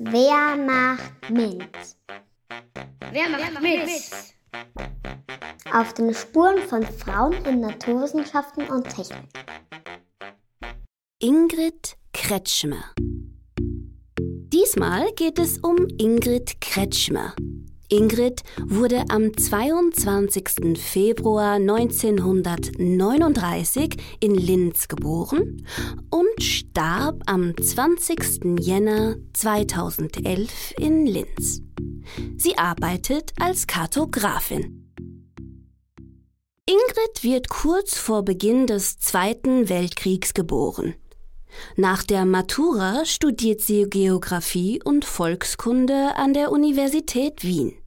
Wer macht mit? Wer macht mit? Auf den Spuren von Frauen in Naturwissenschaften und Technik. Ingrid Kretschmer. Diesmal geht es um Ingrid Kretschmer. Ingrid wurde am 22. Februar 1939 in Linz geboren und starb am 20. Jänner 2011 in Linz. Sie arbeitet als Kartografin. Ingrid wird kurz vor Beginn des Zweiten Weltkriegs geboren. Nach der Matura studiert sie Geographie und Volkskunde an der Universität Wien.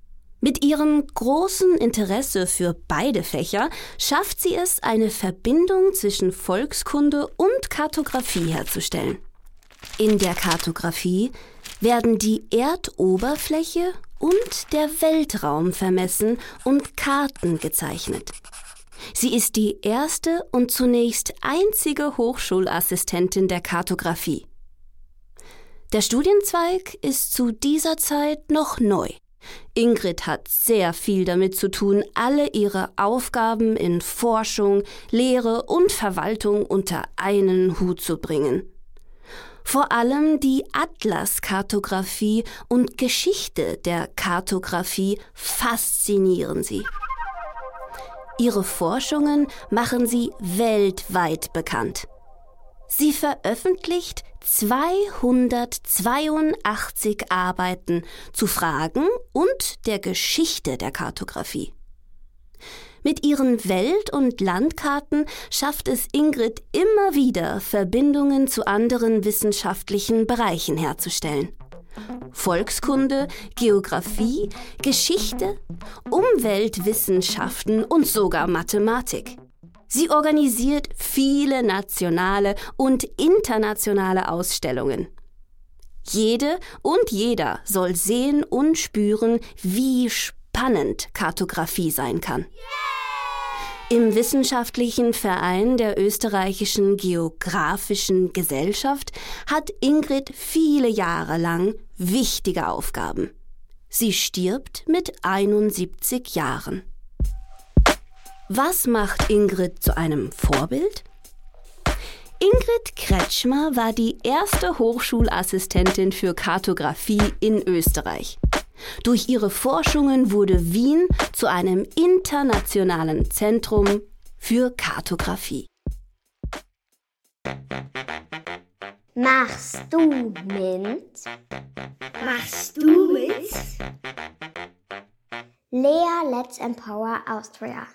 Mit ihrem großen Interesse für beide Fächer schafft sie es, eine Verbindung zwischen Volkskunde und Kartografie herzustellen. In der Kartografie werden die Erdoberfläche und der Weltraum vermessen und Karten gezeichnet. Sie ist die erste und zunächst einzige Hochschulassistentin der Kartografie. Der Studienzweig ist zu dieser Zeit noch neu. Ingrid hat sehr viel damit zu tun, alle ihre Aufgaben in Forschung, Lehre und Verwaltung unter einen Hut zu bringen. Vor allem die Atlaskartographie und Geschichte der Kartographie faszinieren sie. Ihre Forschungen machen sie weltweit bekannt. Sie veröffentlicht 282 Arbeiten zu Fragen und der Geschichte der Kartographie. Mit ihren Welt- und Landkarten schafft es Ingrid immer wieder, Verbindungen zu anderen wissenschaftlichen Bereichen herzustellen. Volkskunde, Geographie, Geschichte, Umweltwissenschaften und sogar Mathematik. Sie organisiert viele nationale und internationale Ausstellungen. Jede und jeder soll sehen und spüren, wie spannend Kartografie sein kann. Im wissenschaftlichen Verein der österreichischen Geographischen Gesellschaft hat Ingrid viele Jahre lang wichtige Aufgaben. Sie stirbt mit 71 Jahren. Was macht Ingrid zu einem Vorbild? Ingrid Kretschmer war die erste Hochschulassistentin für Kartografie in Österreich. Durch ihre Forschungen wurde Wien zu einem internationalen Zentrum für Kartografie. Machst du mit? Machst du mit? Lea Let's Empower Austria.